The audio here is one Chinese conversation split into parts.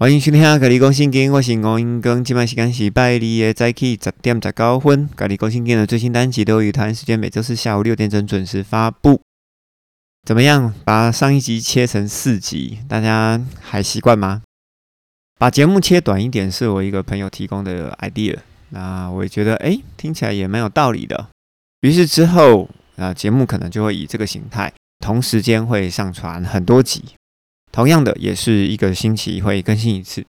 欢迎收听《格力讲圣经》，我是吴英庚。今晚时间是拜二的早起十点十九分。格力讲圣经的最新单集都于台湾时间每周四下午六点整准时发布。怎么样？把上一集切成四集，大家还习惯吗？把节目切短一点，是我一个朋友提供的 idea。那我也觉得，哎，听起来也蛮有道理的。于是之后，啊，节目可能就会以这个形态，同时间会上传很多集。同样的，也是一个星期会更新一次，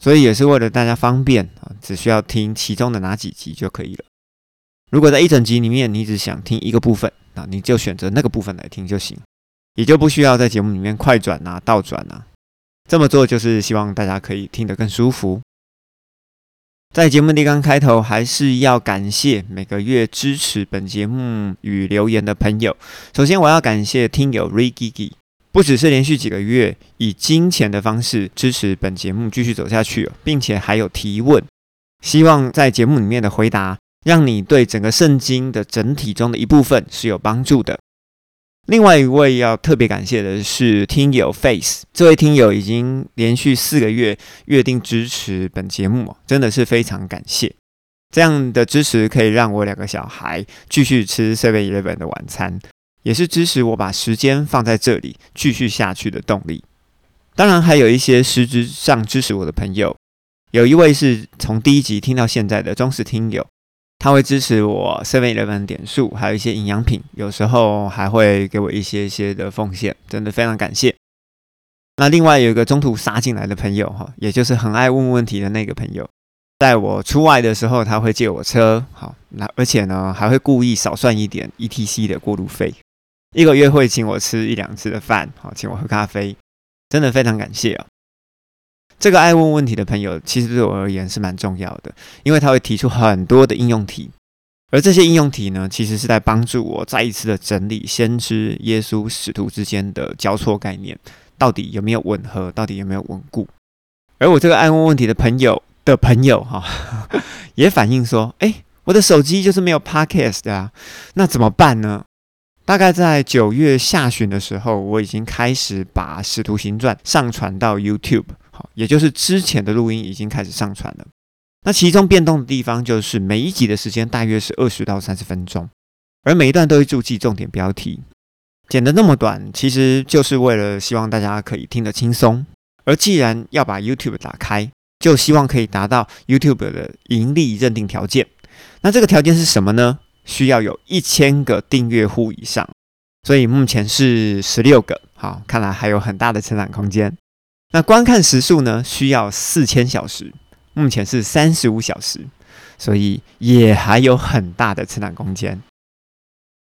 所以也是为了大家方便啊，只需要听其中的哪几集就可以了。如果在一整集里面你只想听一个部分，那你就选择那个部分来听就行，也就不需要在节目里面快转啊、倒转啊。这么做就是希望大家可以听得更舒服。在节目的刚开头，还是要感谢每个月支持本节目与留言的朋友。首先，我要感谢听友 Rigigi。不只是连续几个月以金钱的方式支持本节目继续走下去，并且还有提问，希望在节目里面的回答让你对整个圣经的整体中的一部分是有帮助的。另外一位要特别感谢的是听友 Face，这位听友已经连续四个月约定支持本节目，真的是非常感谢。这样的支持可以让我两个小孩继续吃 Seven Eleven 的晚餐。也是支持我把时间放在这里继续下去的动力。当然，还有一些实质上支持我的朋友，有一位是从第一集听到现在的忠实听友，他会支持我 Seven Eleven 点数，还有一些营养品，有时候还会给我一些些的奉献，真的非常感谢。那另外有一个中途杀进来的朋友哈，也就是很爱问问题的那个朋友，在我出外的时候，他会借我车，好，那而且呢还会故意少算一点 ETC 的过路费。一个月会请我吃一两次的饭，好，请我喝咖啡，真的非常感谢啊！这个爱问问题的朋友，其实对我而言是蛮重要的，因为他会提出很多的应用题，而这些应用题呢，其实是在帮助我再一次的整理先知、耶稣、使徒之间的交错概念，到底有没有吻合，到底有没有稳固。而我这个爱问问题的朋友的朋友，哈，也反映说，哎，我的手机就是没有 Podcast 啊，那怎么办呢？大概在九月下旬的时候，我已经开始把《使徒行传》上传到 YouTube，好，也就是之前的录音已经开始上传了。那其中变动的地方就是每一集的时间大约是二十到三十分钟，而每一段都会注记重点标题，剪得那么短，其实就是为了希望大家可以听得轻松。而既然要把 YouTube 打开，就希望可以达到 YouTube 的盈利认定条件。那这个条件是什么呢？需要有一千个订阅户以上，所以目前是十六个。好，看来还有很大的成长空间。那观看时数呢？需要四千小时，目前是三十五小时，所以也还有很大的成长空间。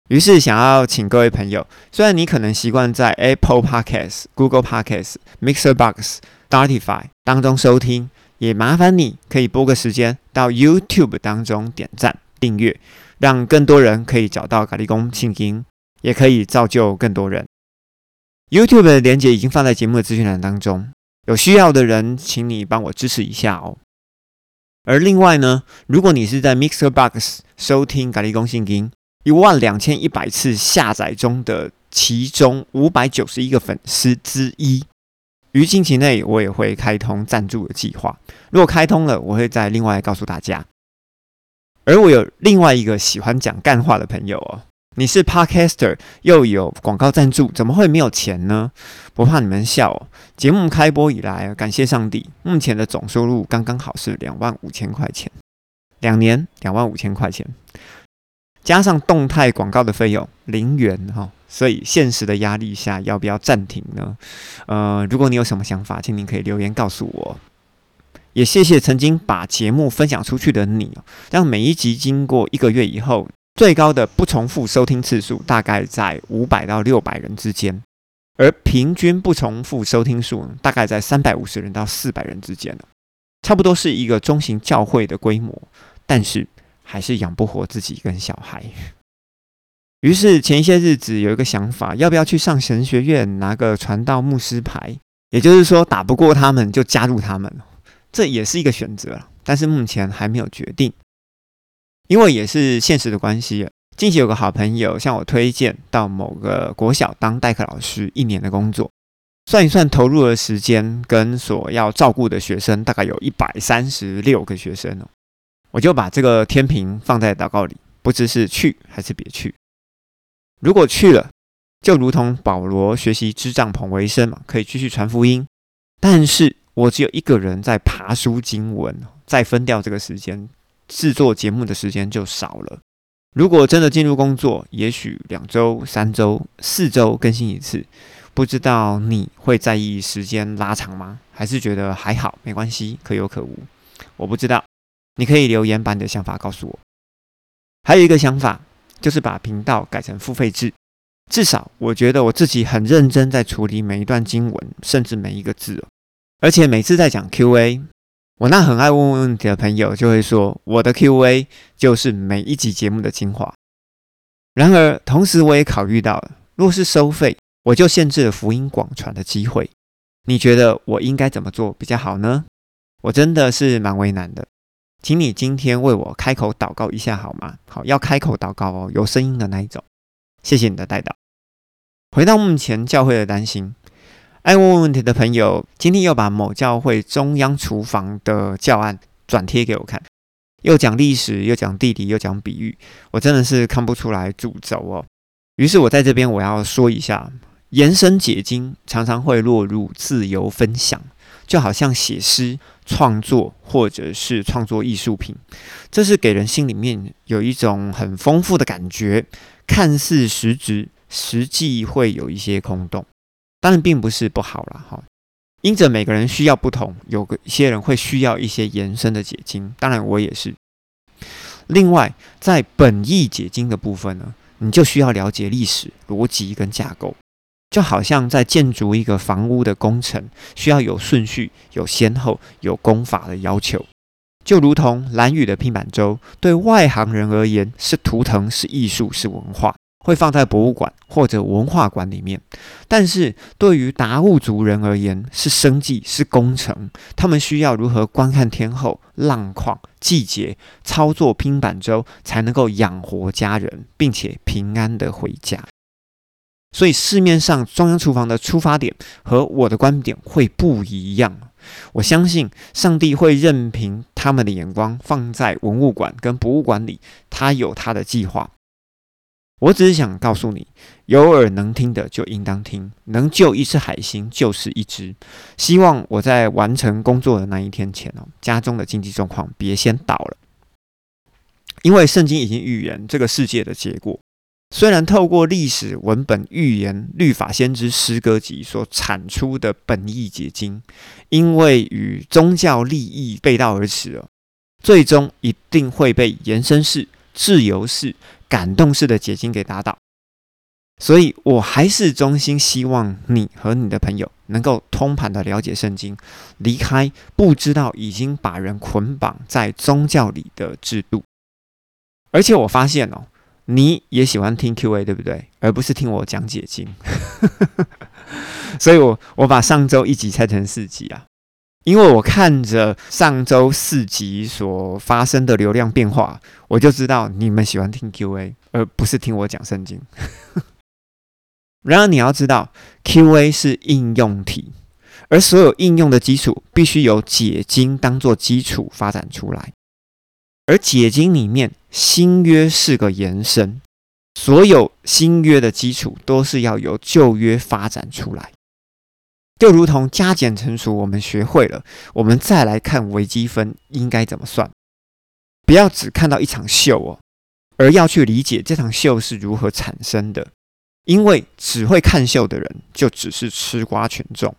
于是想要请各位朋友，虽然你可能习惯在 Apple Podcasts、Google Podcasts、Mixer Box、Spotify 当中收听，也麻烦你可以拨个时间到 YouTube 当中点赞订阅。让更多人可以找到咖喱公信金，也可以造就更多人。YouTube 的链接已经放在节目的资讯栏当中，有需要的人，请你帮我支持一下哦。而另外呢，如果你是在 Mixer Box 收听咖喱公信金一万两千一百次下载中的其中五百九十一个粉丝之一，于近期内我也会开通赞助的计划。如果开通了，我会再另外告诉大家。而我有另外一个喜欢讲干话的朋友哦，你是 Podcaster 又有广告赞助，怎么会没有钱呢？不怕你们笑哦。节目开播以来，感谢上帝，目前的总收入刚刚好是两万五千块钱，两年两万五千块钱，加上动态广告的费用零元哈，所以现实的压力下，要不要暂停呢？呃，如果你有什么想法，请您可以留言告诉我。也谢谢曾经把节目分享出去的你，让每一集经过一个月以后，最高的不重复收听次数大概在五百到六百人之间，而平均不重复收听数大概在三百五十人到四百人之间差不多是一个中型教会的规模，但是还是养不活自己跟小孩。于是前一些日子有一个想法，要不要去上神学院拿个传道牧师牌？也就是说，打不过他们就加入他们。这也是一个选择，但是目前还没有决定，因为也是现实的关系。近期有个好朋友向我推荐到某个国小当代课老师一年的工作，算一算投入的时间跟所要照顾的学生，大概有一百三十六个学生哦。我就把这个天平放在祷告里，不知是去还是别去。如果去了，就如同保罗学习支帐篷为生嘛，可以继续传福音。但是我只有一个人在爬书经文，再分掉这个时间，制作节目的时间就少了。如果真的进入工作，也许两周、三周、四周更新一次。不知道你会在意时间拉长吗？还是觉得还好，没关系，可有可无？我不知道，你可以留言把你的想法告诉我。还有一个想法，就是把频道改成付费制，至少我觉得我自己很认真在处理每一段经文，甚至每一个字，而且每次在讲 Q&A，我那很爱问问题的朋友就会说，我的 Q&A 就是每一集节目的精华。然而，同时我也考虑到，若是收费。我就限制了福音广传的机会，你觉得我应该怎么做比较好呢？我真的是蛮为难的，请你今天为我开口祷告一下好吗？好，要开口祷告哦，有声音的那一种。谢谢你的带导。回到目前教会的担心，爱问问题的朋友今天又把某教会中央厨房的教案转贴给我看，又讲历史，又讲地理，又讲比喻，我真的是看不出来主轴哦。于是我在这边我要说一下。延伸解经常常会落入自由分享，就好像写诗、创作或者是创作艺术品，这是给人心里面有一种很丰富的感觉，看似实质，实际会有一些空洞。当然并不是不好了哈，因着每个人需要不同，有个一些人会需要一些延伸的解经，当然我也是。另外，在本意解经的部分呢，你就需要了解历史、逻辑跟架构。就好像在建筑一个房屋的工程，需要有顺序、有先后、有功法的要求。就如同蓝宇的拼板舟，对外行人而言是图腾、是艺术、是文化，会放在博物馆或者文化馆里面；但是对于达悟族人而言，是生计、是工程。他们需要如何观看天后、浪况、季节，操作拼板舟，才能够养活家人，并且平安的回家。所以市面上中央厨房的出发点和我的观点会不一样。我相信上帝会任凭他们的眼光放在文物馆跟博物馆里，他有他的计划。我只是想告诉你，有耳能听的就应当听，能救一只海星就是一只。希望我在完成工作的那一天前哦，家中的经济状况别先倒了，因为圣经已经预言这个世界的结果。虽然透过历史文本预言律法先知诗歌集所产出的本意结晶，因为与宗教利益背道而驰了，最终一定会被延伸式、自由式、感动式的解经给打倒。所以我还是衷心希望你和你的朋友能够通盘的了解圣经，离开不知道已经把人捆绑在宗教里的制度。而且我发现哦。你也喜欢听 Q&A 对不对？而不是听我讲解经，所以我我把上周一集拆成四集啊，因为我看着上周四集所发生的流量变化，我就知道你们喜欢听 Q&A，而不是听我讲圣经。然而你要知道，Q&A 是应用题，而所有应用的基础必须由解经当做基础发展出来。而解经里面，新约是个延伸，所有新约的基础都是要由旧约发展出来。就如同加减乘除，我们学会了，我们再来看微积分应该怎么算。不要只看到一场秀哦，而要去理解这场秀是如何产生的。因为只会看秀的人，就只是吃瓜群众，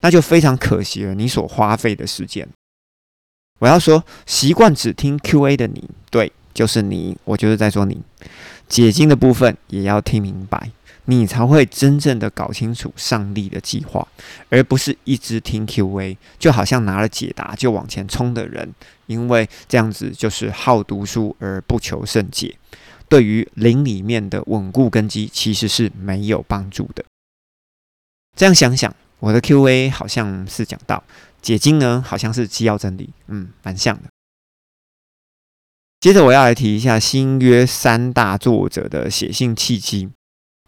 那就非常可惜了你所花费的时间。我要说，习惯只听 Q&A 的你，对，就是你，我就是在说你。解经的部分也要听明白，你才会真正的搞清楚上帝的计划，而不是一直听 Q&A，就好像拿了解答就往前冲的人，因为这样子就是好读书而不求甚解，对于灵里面的稳固根基其实是没有帮助的。这样想想，我的 Q&A 好像是讲到。解经呢，好像是基要真理，嗯，蛮像的。接着我要来提一下新约三大作者的写信契机。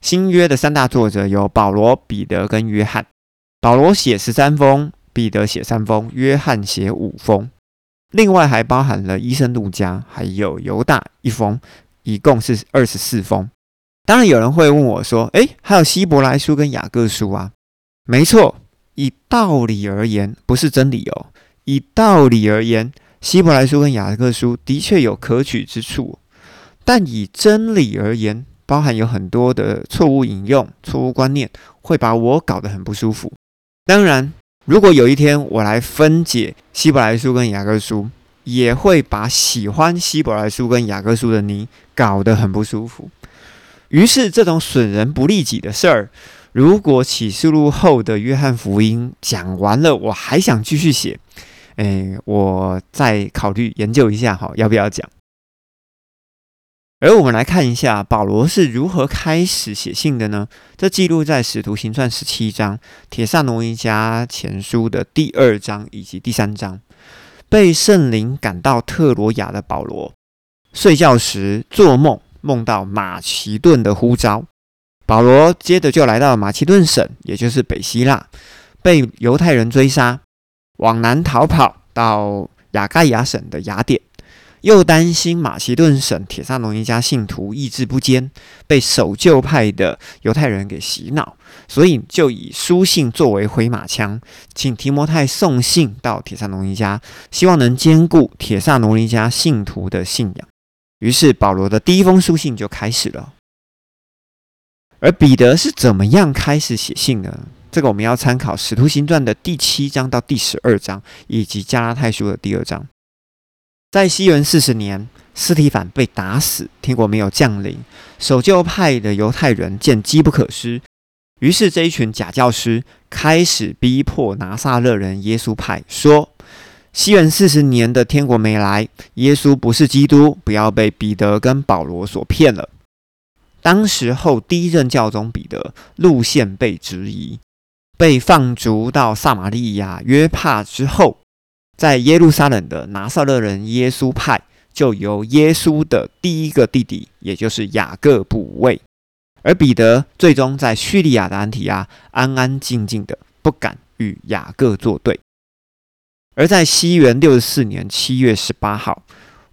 新约的三大作者有保罗、彼得跟约翰。保罗写十三封，彼得写三封，约翰写五封，另外还包含了医生路加，还有犹大一封，一共是二十四封。当然有人会问我说：“诶，还有希伯来书跟雅各书啊？”没错，以道理而言，不是真理哦。以道理而言，希伯来书跟雅各书的确有可取之处，但以真理而言，包含有很多的错误引用、错误观念，会把我搞得很不舒服。当然，如果有一天我来分解希伯来书跟雅各书，也会把喜欢希伯来书跟雅各书的你搞得很不舒服。于是，这种损人不利己的事儿，如果启示录后的约翰福音讲完了，我还想继续写。哎，我再考虑研究一下哈，要不要讲？而我们来看一下保罗是如何开始写信的呢？这记录在《使徒行传》十七章、《铁萨罗尼迦前书》的第二章以及第三章。被圣灵赶到特罗亚的保罗，睡觉时做梦，梦到马其顿的呼召。保罗接着就来到马其顿省，也就是北希腊，被犹太人追杀。往南逃跑到雅盖亚省的雅典，又担心马其顿省铁萨罗尼迦信徒意志不坚，被守旧派的犹太人给洗脑，所以就以书信作为回马枪，请提摩太送信到铁萨罗尼迦，希望能兼顾铁萨罗尼迦信徒的信仰。于是保罗的第一封书信就开始了。而彼得是怎么样开始写信呢？这个我们要参考《使徒行传》的第七章到第十二章，以及《加拉太书》的第二章。在西元四十年，斯提凡被打死，天国没有降临。守旧派的犹太人见机不可失，于是这一群假教师开始逼迫拿撒勒人耶稣派，说：西元四十年的天国没来，耶稣不是基督，不要被彼得跟保罗所骗了。当时候第一任教宗彼得路线被质疑。被放逐到撒玛利亚约帕之后，在耶路撒冷的拿撒勒人耶稣派就由耶稣的第一个弟弟，也就是雅各补位，而彼得最终在叙利亚的安提阿安安静静的，不敢与雅各作对。而在西元六十四年七月十八号，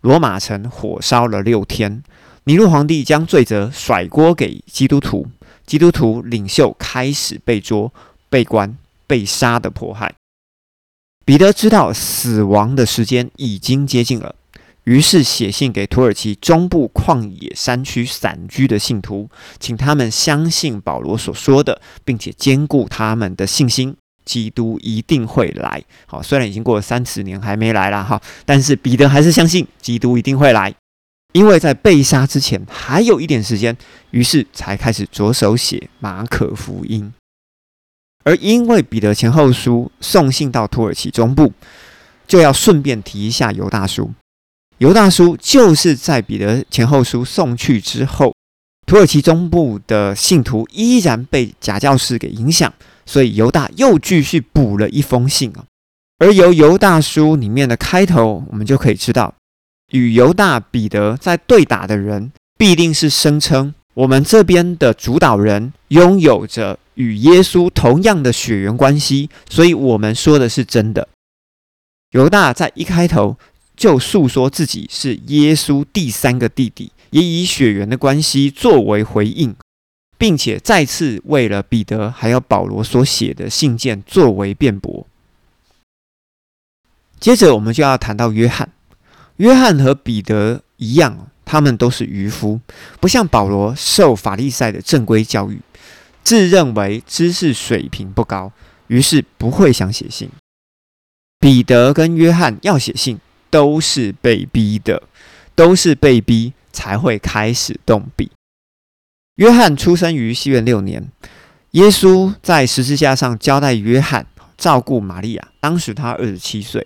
罗马城火烧了六天，尼禄皇帝将罪责甩锅给基督徒，基督徒领袖开始被捉。被关、被杀的迫害，彼得知道死亡的时间已经接近了，于是写信给土耳其中部旷野山区散居的信徒，请他们相信保罗所说的，并且兼顾他们的信心，基督一定会来。好，虽然已经过了三十年还没来了哈，但是彼得还是相信基督一定会来，因为在被杀之前还有一点时间，于是才开始着手写马可福音。而因为彼得前后书送信到土耳其中部，就要顺便提一下犹大叔。犹大叔就是在彼得前后书送去之后，土耳其中部的信徒依然被假教师给影响，所以犹大又继续补了一封信啊。而由犹大叔里面的开头，我们就可以知道，与犹大、彼得在对打的人，必定是声称我们这边的主导人拥有着。与耶稣同样的血缘关系，所以我们说的是真的。犹大在一开头就诉说自己是耶稣第三个弟弟，也以血缘的关系作为回应，并且再次为了彼得还有保罗所写的信件作为辩驳。接着，我们就要谈到约翰。约翰和彼得一样，他们都是渔夫，不像保罗受法利赛的正规教育。自认为知识水平不高，于是不会想写信。彼得跟约翰要写信，都是被逼的，都是被逼才会开始动笔。约翰出生于西元六年，耶稣在十字架上交代约翰照顾玛利亚，当时他二十七岁。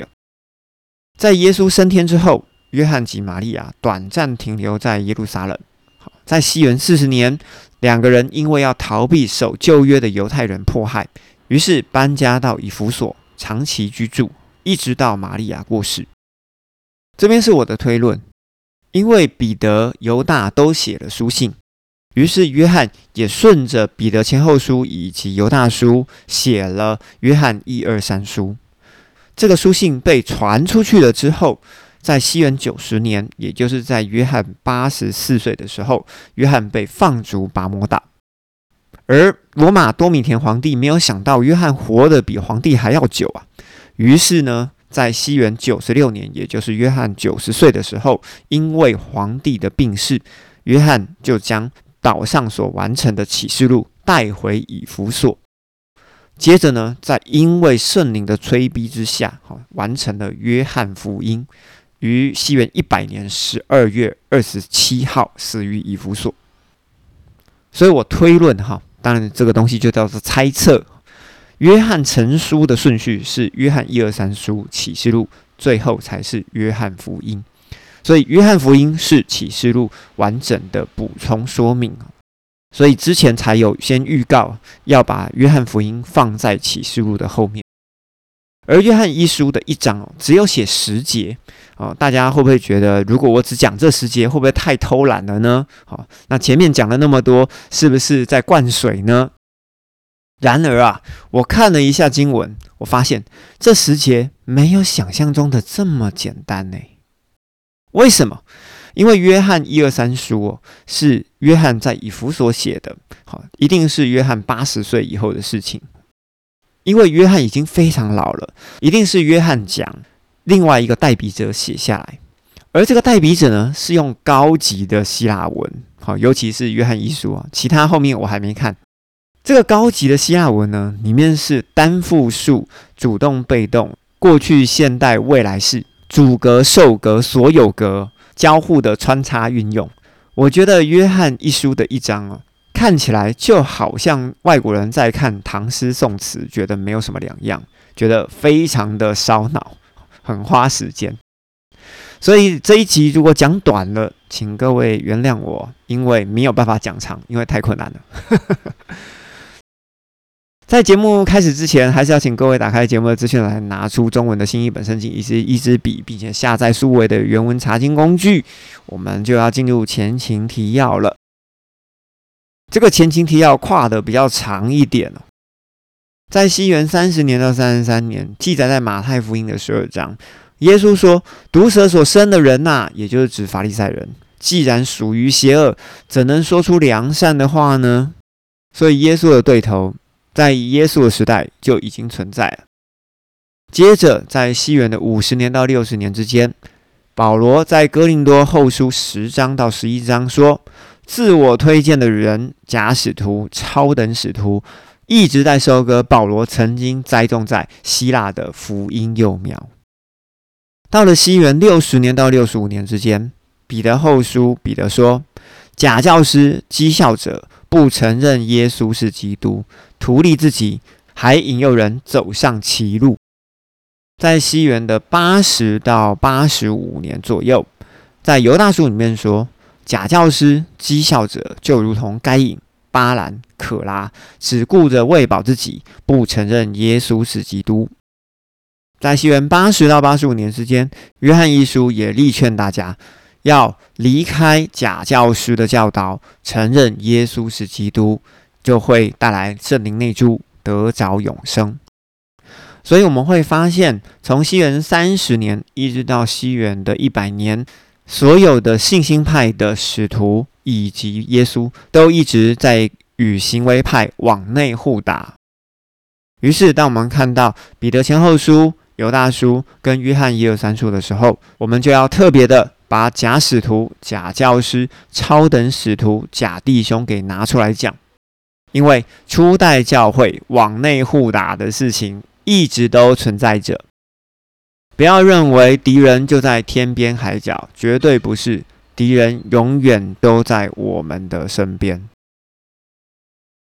在耶稣升天之后，约翰及玛利亚短暂停留在耶路撒冷。在西元四十年。两个人因为要逃避守旧约的犹太人迫害，于是搬家到以弗所长期居住，一直到玛利亚过世。这边是我的推论，因为彼得、犹大都写了书信，于是约翰也顺着彼得前后书以及犹大书写了约翰一二三书。这个书信被传出去了之后，在西元九十年，也就是在约翰八十四岁的时候，约翰被放逐拔摩岛。而罗马多米田皇帝没有想到约翰活得比皇帝还要久啊，于是呢，在西元九十六年，也就是约翰九十岁的时候，因为皇帝的病逝，约翰就将岛上所完成的启示录带回以弗所。接着呢，在因为圣灵的催逼之下，好完成了约翰福音，于西元一百年十二月二十七号死于以弗所。所以我推论哈。当然，这个东西就叫做猜测。约翰成书的顺序是约翰一二三书、启示录，最后才是约翰福音。所以，约翰福音是启示录完整的补充说明所以之前才有先预告要把约翰福音放在启示录的后面。而约翰一书的一章只有写十节。哦，大家会不会觉得，如果我只讲这十节，会不会太偷懒了呢？好，那前面讲了那么多，是不是在灌水呢？然而啊，我看了一下经文，我发现这十节没有想象中的这么简单呢。为什么？因为约翰一二三书哦，是约翰在以弗所写的，好，一定是约翰八十岁以后的事情。因为约翰已经非常老了，一定是约翰讲。另外一个代笔者写下来，而这个代笔者呢，是用高级的希腊文，好，尤其是约翰一书啊，其他后面我还没看。这个高级的希腊文呢，里面是单复数、主动、被动、过去、现代、未来式、主格、受格、所有格交互的穿插运用。我觉得约翰一书的一章啊，看起来就好像外国人在看唐诗宋词，觉得没有什么两样，觉得非常的烧脑。很花时间，所以这一集如果讲短了，请各位原谅我，因为没有办法讲长，因为太困难了。在节目开始之前，还是要请各位打开节目的资讯栏，拿出中文的新译本圣经以及一支笔，并且下载数位的原文查经工具。我们就要进入前情提要了。这个前情提要跨的比较长一点哦。在西元三十年到三十三年，记载在马太福音的十二章，耶稣说：“毒蛇所生的人呐，也就是指法利赛人，既然属于邪恶，怎能说出良善的话呢？”所以，耶稣的对头在耶稣的时代就已经存在了。接着，在西元的五十年到六十年之间，保罗在哥林多后书十章到十一章说：“自我推荐的人，假使徒、超等使徒。”一直在收割保罗曾经栽种在希腊的福音幼苗。到了西元六十年到六十五年之间，彼得后书彼得说：“假教师、讥笑者不承认耶稣是基督，图利自己，还引诱人走上歧路。”在西元的八十到八十五年左右，在犹大书里面说：“假教师、讥笑者就如同该隐。”巴兰、可拉只顾着喂饱自己，不承认耶稣是基督。在西元八十到八十五年之间，约翰一书也力劝大家要离开假教师的教导，承认耶稣是基督，就会带来圣灵内住，得着永生。所以我们会发现，从西元三十年一直到西元的一百年，所有的信心派的使徒。以及耶稣都一直在与行为派往内互打。于是，当我们看到彼得前后书、犹大书跟约翰一二三书的时候，我们就要特别的把假使徒、假教师、超等使徒、假弟兄给拿出来讲，因为初代教会往内互打的事情一直都存在着。不要认为敌人就在天边海角，绝对不是。敌人永远都在我们的身边。